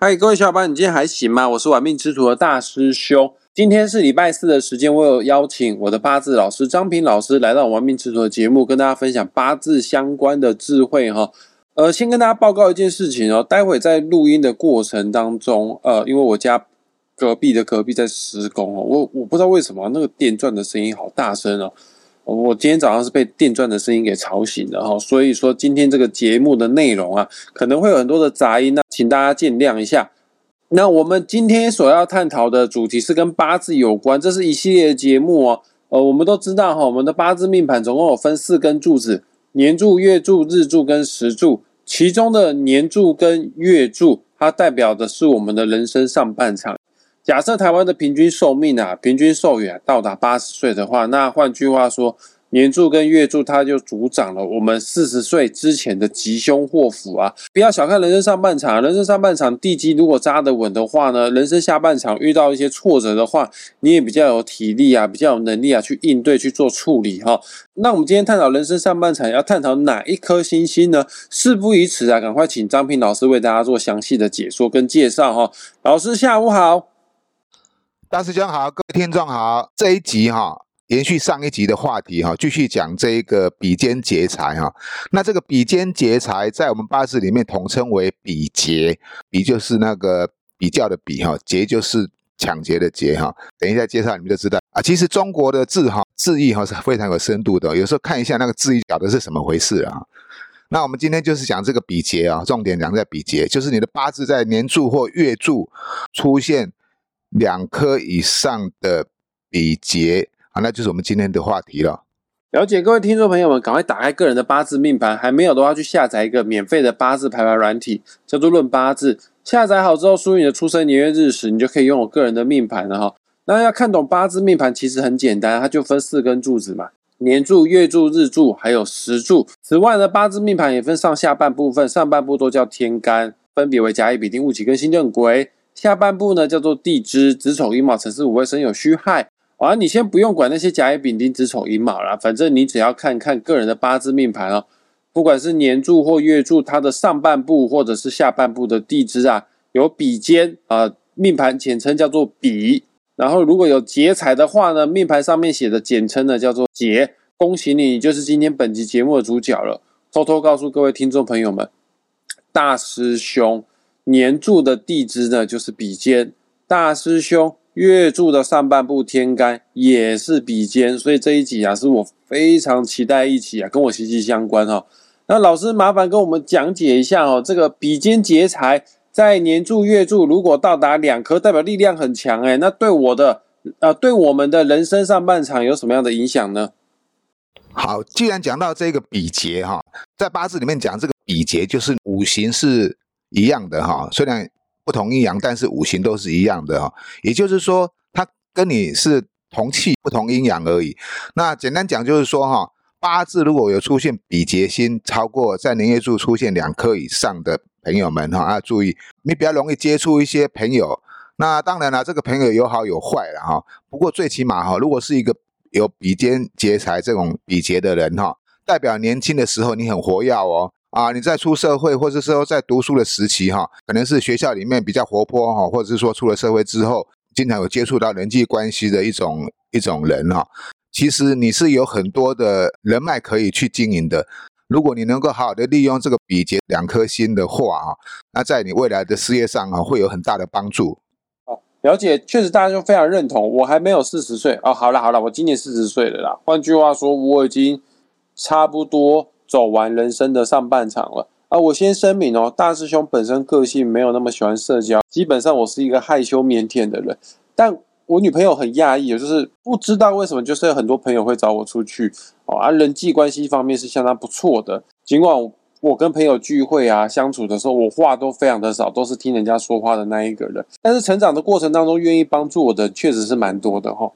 嗨，各位小伙伴，你今天还行吗？我是玩命之徒的大师兄。今天是礼拜四的时间，我有邀请我的八字老师张平老师来到玩命之徒的节目，跟大家分享八字相关的智慧哈。呃，先跟大家报告一件事情哦，待会在录音的过程当中，呃，因为我家隔壁的隔壁在施工哦，我我不知道为什么那个电钻的声音好大声哦。我今天早上是被电钻的声音给吵醒的哈，所以说今天这个节目的内容啊，可能会有很多的杂音，那请大家见谅一下。那我们今天所要探讨的主题是跟八字有关，这是一系列的节目哦。呃，我们都知道哈，我们的八字命盘总共有分四根柱子：年柱、月柱、日柱跟时柱。其中的年柱跟月柱，它代表的是我们的人生上半场。假设台湾的平均寿命啊，平均寿元到达八十岁的话，那换句话说，年柱跟月柱它就主掌了我们四十岁之前的吉凶祸福啊！不要小看人生上半场，人生上半场地基如果扎得稳的话呢，人生下半场遇到一些挫折的话，你也比较有体力啊，比较有能力啊去应对去做处理哈。那我们今天探讨人生上半场要探讨哪一颗星星呢？事不宜迟啊，赶快请张平老师为大家做详细的解说跟介绍哈。老师下午好。大师兄好，各位听众好，这一集哈延续上一集的话题哈，继续讲这一个比肩劫财哈。那这个比肩劫财在我们八字里面统称为比劫，比就是那个比较的比哈，劫就是抢劫的劫哈。等一下介绍你们就知道啊。其实中国的字哈字义哈是非常有深度的，有时候看一下那个字义讲的是什么回事啊。那我们今天就是讲这个比劫啊，重点讲在比劫，就是你的八字在年柱或月柱出现。两颗以上的比劫啊，那就是我们今天的话题了。了解各位听众朋友们，赶快打开个人的八字命盘，还没有的话去下载一个免费的八字排盘软体，叫做《论八字》。下载好之后，输入你的出生年月日时，你就可以拥有个人的命盘了哈。那要看懂八字命盘，其实很简单，它就分四根柱子嘛：年柱、月柱、日柱，还有时柱。此外呢，八字命盘也分上下半部分，上半部都叫天干，分别为甲乙丙丁戊己庚辛壬癸。下半部呢叫做地支子丑寅卯辰巳午未申酉戌亥，啊，你先不用管那些甲乙丙丁子丑寅卯了，反正你只要看看个人的八字命盘哦，不管是年柱或月柱，它的上半部或者是下半部的地支啊，有比肩啊，命盘简称叫做比，然后如果有劫财的话呢，命盘上面写的简称呢叫做劫，恭喜你，你就是今天本集节目的主角了。偷偷告诉各位听众朋友们，大师兄。年柱的地支呢，就是比肩大师兄；月柱的上半部天干也是比肩，所以这一集啊，是我非常期待一起啊，跟我息息相关哈。那老师麻烦跟我们讲解一下哦，这个比肩劫财在年柱、月柱如果到达两颗，代表力量很强哎，那对我的呃，对我们的人生上半场有什么样的影响呢？好，既然讲到这个比劫哈，在八字里面讲这个比劫就是五行是。一样的哈，虽然不同阴阳，但是五行都是一样的哈。也就是说，它跟你是同气不同阴阳而已。那简单讲就是说哈，八字如果有出现比劫星超过在年月柱出现两颗以上的朋友们哈，要注意，你比较容易接触一些朋友。那当然了，这个朋友有好有坏了哈。不过最起码哈，如果是一个有比肩劫财这种比劫的人哈，代表年轻的时候你很活跃哦。啊，你在出社会或者是说在读书的时期哈，可能是学校里面比较活泼哈，或者是说出了社会之后，经常有接触到人际关系的一种一种人哈。其实你是有很多的人脉可以去经营的。如果你能够好好的利用这个比劫两颗星的话啊，那在你未来的事业上啊，会有很大的帮助。哦，了解，确实大家就非常认同。我还没有四十岁哦，好了好了，我今年四十岁了啦。换句话说，我已经差不多。走完人生的上半场了啊！我先声明哦，大师兄本身个性没有那么喜欢社交，基本上我是一个害羞腼腆的人。但我女朋友很讶异，就是不知道为什么，就是有很多朋友会找我出去哦，啊，人际关系方面是相当不错的。尽管我跟朋友聚会啊相处的时候，我话都非常的少，都是听人家说话的那一个人。但是成长的过程当中，愿意帮助我的确实是蛮多的哈。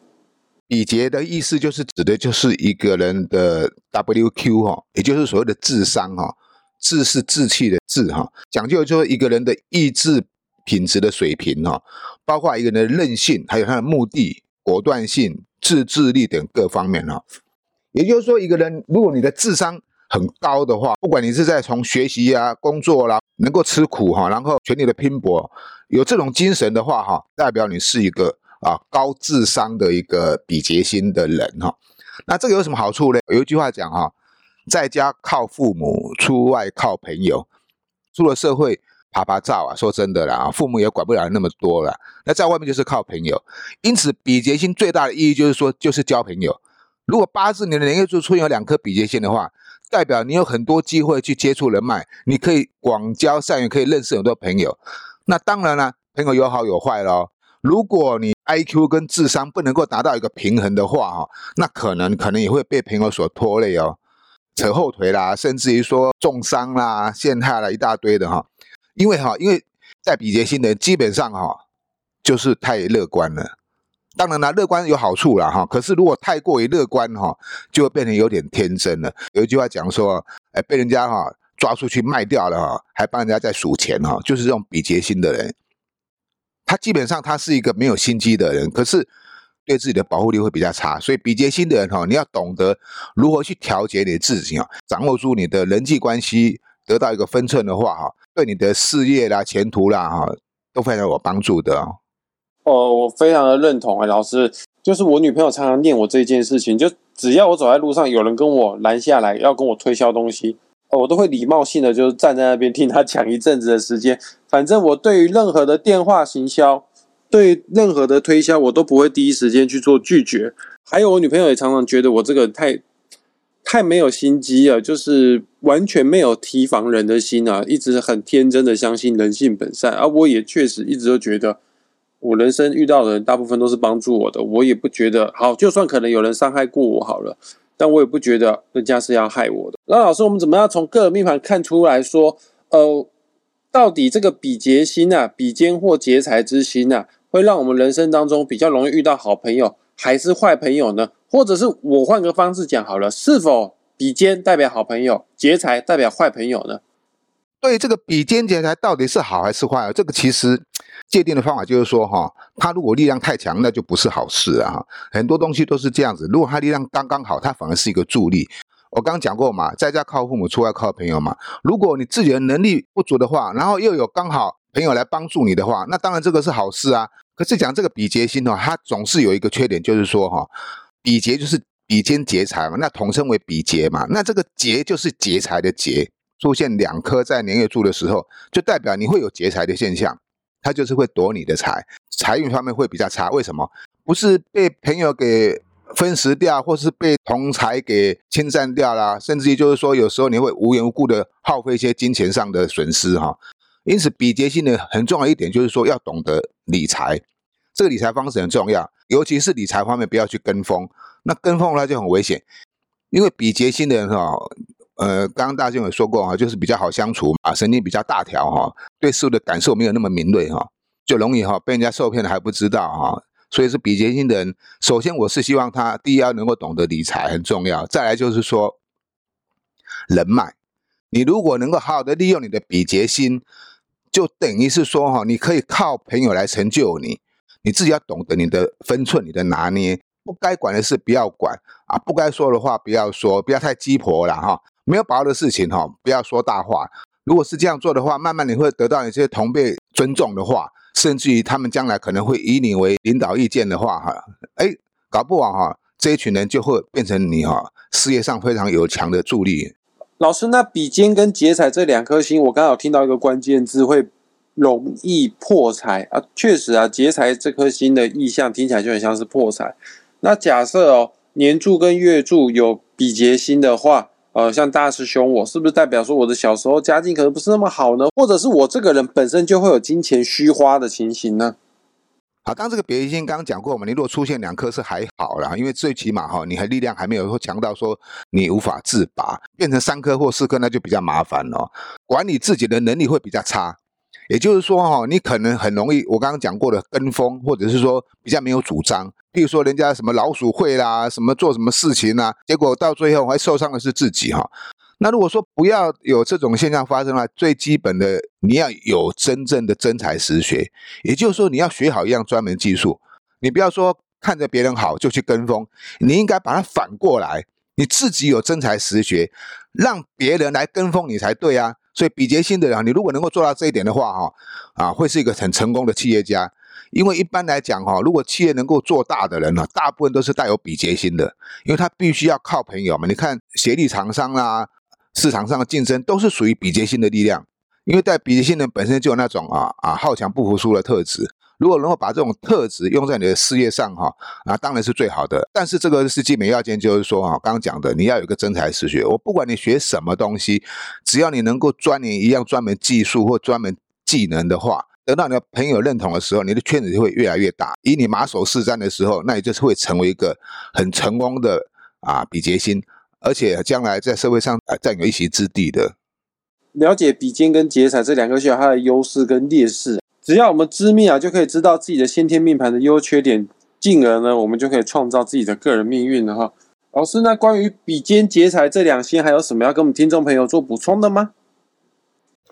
礼节的意思就是指的就是一个人的 WQ 哈，也就是所谓的智商哈，智是志气的智哈，讲究就是一个人的意志品质的水平哈，包括一个人的韧性，还有他的目的、果断性、自制力等各方面哈。也就是说，一个人如果你的智商很高的话，不管你是在从学习啊、工作啦，能够吃苦哈，然后全力的拼搏，有这种精神的话哈，代表你是一个啊高智商的一个比劫星的人哈。那这个有什么好处呢？有一句话讲哈，在家靠父母，出外靠朋友。出了社会爬爬照啊，说真的啦，父母也管不了那么多了。那在外面就是靠朋友。因此，比劫星最大的意义就是说，就是交朋友。如果八字你的年月柱出现有两颗比劫星的话，代表你有很多机会去接触人脉，你可以广交善缘，可以认识很多朋友。那当然了，朋友有好有坏喽。如果你 I Q 跟智商不能够达到一个平衡的话，哈，那可能可能也会被朋友所拖累哦，扯后腿啦，甚至于说重伤啦、陷害啦一大堆的哈。因为哈，因为在比劫星的人基本上哈，就是太乐观了。当然了，乐观有好处了哈。可是如果太过于乐观哈，就会变成有点天真了。有一句话讲说，哎，被人家哈抓出去卖掉了哈，还帮人家在数钱哈，就是这种比劫星的人，他基本上他是一个没有心机的人，可是对自己的保护力会比较差。所以比劫星的人哈，你要懂得如何去调节你自己啊，掌握住你的人际关系，得到一个分寸的话哈，对你的事业啦、前途啦哈，都非常有帮助的。哦，我非常的认同哎，老师，就是我女朋友常常念我这件事情，就只要我走在路上，有人跟我拦下来要跟我推销东西，我都会礼貌性的就是站在那边听他讲一阵子的时间。反正我对于任何的电话行销，对任何的推销，我都不会第一时间去做拒绝。还有我女朋友也常常觉得我这个太太没有心机了，就是完全没有提防人的心啊，一直很天真的相信人性本善。而我也确实一直都觉得。我人生遇到的人大部分都是帮助我的，我也不觉得好。就算可能有人伤害过我好了，但我也不觉得人家是要害我的。那老师，我们怎么样从个人命盘看出来说，呃，到底这个比劫星啊，比肩或劫财之星啊，会让我们人生当中比较容易遇到好朋友，还是坏朋友呢？或者是我换个方式讲好了，是否比肩代表好朋友，劫财代表坏朋友呢？对这个比肩劫财到底是好还是坏？这个其实界定的方法就是说，哈，他如果力量太强，那就不是好事啊。很多东西都是这样子，如果他力量刚刚好，他反而是一个助力。我刚刚讲过嘛，在家靠父母，出外靠朋友嘛。如果你自己的能力不足的话，然后又有刚好朋友来帮助你的话，那当然这个是好事啊。可是讲这个比劫星哦，它总是有一个缺点，就是说哈，比劫就是比肩劫财嘛，那统称为比劫嘛，那这个劫就是劫财的劫。出现两颗在年月柱的时候，就代表你会有劫财的现象，他就是会夺你的财，财运方面会比较差。为什么？不是被朋友给分食掉，或是被同财给侵占掉啦，甚至于就是说，有时候你会无缘无故的耗费一些金钱上的损失哈。因此，比劫星的很重要一点就是说，要懂得理财，这个理财方式很重要，尤其是理财方面不要去跟风，那跟风呢就很危险，因为比劫星的人哈。呃，刚刚大雄有说过哈，就是比较好相处嘛，神经比较大条哈，对事物的感受没有那么敏锐哈，就容易哈被人家受骗了还不知道哈。所以是比劫星的人，首先我是希望他第一要能够懂得理财很重要，再来就是说人脉，你如果能够好好的利用你的比劫星，就等于是说哈，你可以靠朋友来成就你，你自己要懂得你的分寸，你的拿捏，不该管的事不要管啊，不该说的话不要说，不要太鸡婆了哈。没有把握的事情哈，不要说大话。如果是这样做的话，慢慢你会得到一些同辈尊重的话，甚至于他们将来可能会以你为领导意见的话哈，哎，搞不好哈，这一群人就会变成你哈事业上非常有强的助力。老师，那比肩跟劫财这两颗星，我刚好听到一个关键字，会容易破财啊。确实啊，劫财这颗星的意象听起来就很像是破财。那假设哦，年柱跟月柱有比劫星的话。呃，像大师兄，我是不是代表说我的小时候家境可能不是那么好呢？或者是我这个人本身就会有金钱虚花的情形呢？好，刚这个别星刚刚讲过嘛，你如果出现两颗是还好啦，因为最起码哈，你还力量还没有说强到说你无法自拔，变成三颗或四颗那就比较麻烦了，管理自己的能力会比较差。也就是说哈，你可能很容易，我刚刚讲过的跟风，或者是说比较没有主张。譬如说人家什么老鼠会啦，什么做什么事情啦，结果到最后还受伤的是自己哈。那如果说不要有这种现象发生的话，最基本的你要有真正的真才实学，也就是说你要学好一样专门技术，你不要说看着别人好就去跟风，你应该把它反过来，你自己有真才实学，让别人来跟风你才对啊。所以比劫星的人，你如果能够做到这一点的话，哈啊，会是一个很成功的企业家。因为一般来讲，哈，如果企业能够做大的人呢，大部分都是带有比劫星的，因为他必须要靠朋友嘛。你看协力厂商啦，市场上的竞争都是属于比劫星的力量。因为带比劫星人本身就有那种啊啊好强不服输的特质。如果能够把这种特质用在你的事业上，哈，那当然是最好的。但是这个是基本要件，就是说，哈，刚刚讲的，你要有个真才实学。我不管你学什么东西，只要你能够钻研一样专门技术或专门技能的话，得到你的朋友认同的时候，你的圈子就会越来越大。以你马首是瞻的时候，那你就是会成为一个很成功的啊比劫星，而且将来在社会上啊占有一席之地的。了解比肩跟劫财这两个星它的优势跟劣势。只要我们知命啊，就可以知道自己的先天命盘的优缺点，进而呢，我们就可以创造自己的个人命运了哈。老师，那关于比肩劫财这两星，还有什么要跟我们听众朋友做补充的吗？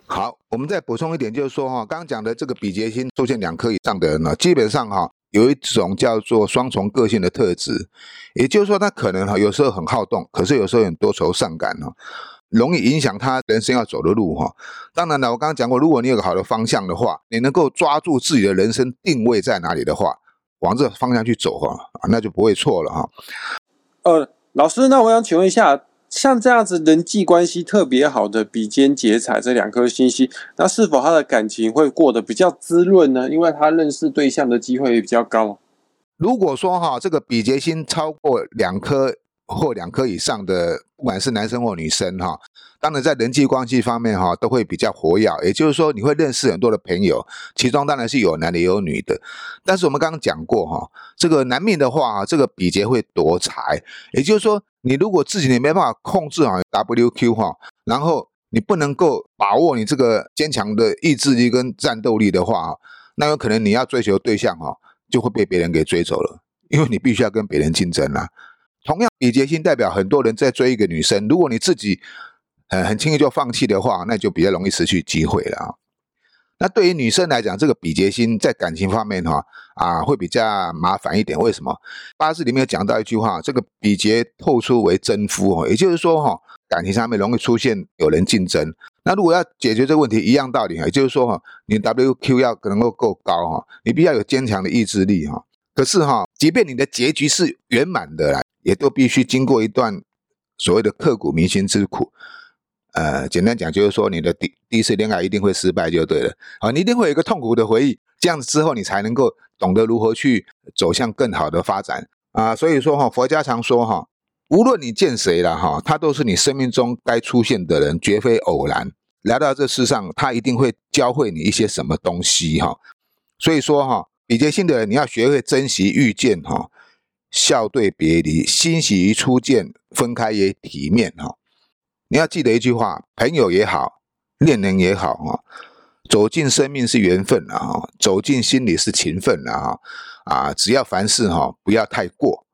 好，我们再补充一点，就是说哈，刚刚讲的这个比劫星出现两颗以上的人呢，基本上哈，有一种叫做双重个性的特质，也就是说，他可能哈有时候很好动，可是有时候很多愁善感哈。容易影响他人生要走的路哈。当然了，我刚刚讲过，如果你有个好的方向的话，你能够抓住自己的人生定位在哪里的话，往这方向去走哈，那就不会错了哈。呃，老师，那我想请问一下，像这样子人际关系特别好的比肩劫财这两颗星星，那是否他的感情会过得比较滋润呢？因为他认识对象的机会也比较高。如果说哈，这个比劫星超过两颗。或两颗以上的，不管是男生或女生哈，当然在人际关系方面哈，都会比较活跃。也就是说，你会认识很多的朋友，其中当然是有男的也有女的。但是我们刚刚讲过哈，这个男命的话，这个比劫会夺财。也就是说，你如果自己你没办法控制好 WQ 哈，然后你不能够把握你这个坚强的意志力跟战斗力的话，那有可能你要追求对象哈，就会被别人给追走了，因为你必须要跟别人竞争啊。同样，比劫星代表很多人在追一个女生。如果你自己很很轻易就放弃的话，那就比较容易失去机会了啊。那对于女生来讲，这个比劫星在感情方面哈啊会比较麻烦一点。为什么？八字里面有讲到一句话，这个比劫透出为真夫哦，也就是说哈，感情上面容易出现有人竞争。那如果要解决这个问题，一样道理也就是说哈，你 WQ 要能够够高哈，你必须要有坚强的意志力哈。可是哈，即便你的结局是圆满的啦。也都必须经过一段所谓的刻骨铭心之苦，呃，简单讲就是说，你的第第一次恋爱一定会失败就对了，啊，你一定会有一个痛苦的回忆，这样子之后你才能够懂得如何去走向更好的发展啊。所以说哈，佛家常说哈，无论你见谁了哈，他都是你生命中该出现的人，绝非偶然来到这世上，他一定会教会你一些什么东西哈。所以说哈，比劫性的人，你要学会珍惜遇见哈。笑对别离，欣喜于初见，分开也体面哈。你要记得一句话：朋友也好，恋人也好哈，走进生命是缘分啊，走进心里是情分啊，啊，只要凡事哈不要太过，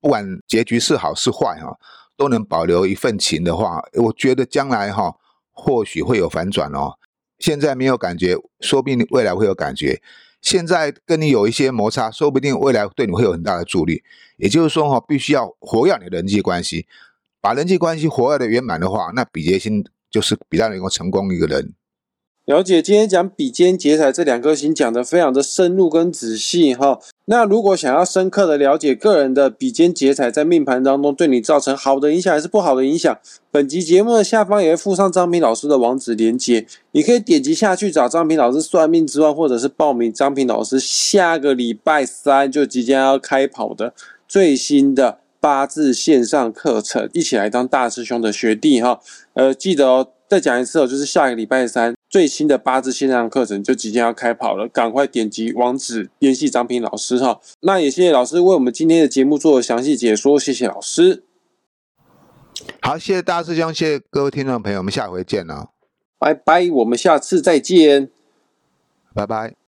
不管结局是好是坏哈，都能保留一份情的话，我觉得将来哈或许会有反转哦。现在没有感觉，说不定未来会有感觉。现在跟你有一些摩擦，说不定未来对你会有很大的助力。也就是说，哈，必须要活跃你的人际关系，把人际关系活跃的圆满的话，那比劫星就是比较能够成功一个人。了解，今天讲比肩劫财这两颗星讲的非常的深入跟仔细哈。那如果想要深刻的了解个人的比肩劫财在命盘当中对你造成好的影响还是不好的影响，本集节目的下方也会附上张平老师的网址连接，你可以点击下去找张平老师算命之外，或者是报名张平老师下个礼拜三就即将要开跑的最新的八字线上课程，一起来当大师兄的学弟哈。呃，记得哦。再讲一次哦，就是下个礼拜三最新的八字线上课程就即将要开跑了，赶快点击网址联系张平老师哈。那也谢谢老师为我们今天的节目做详细解说，谢谢老师。好，谢谢大师兄，谢谢各位听众朋友，我们下回见哦，拜拜，我们下次再见，拜拜。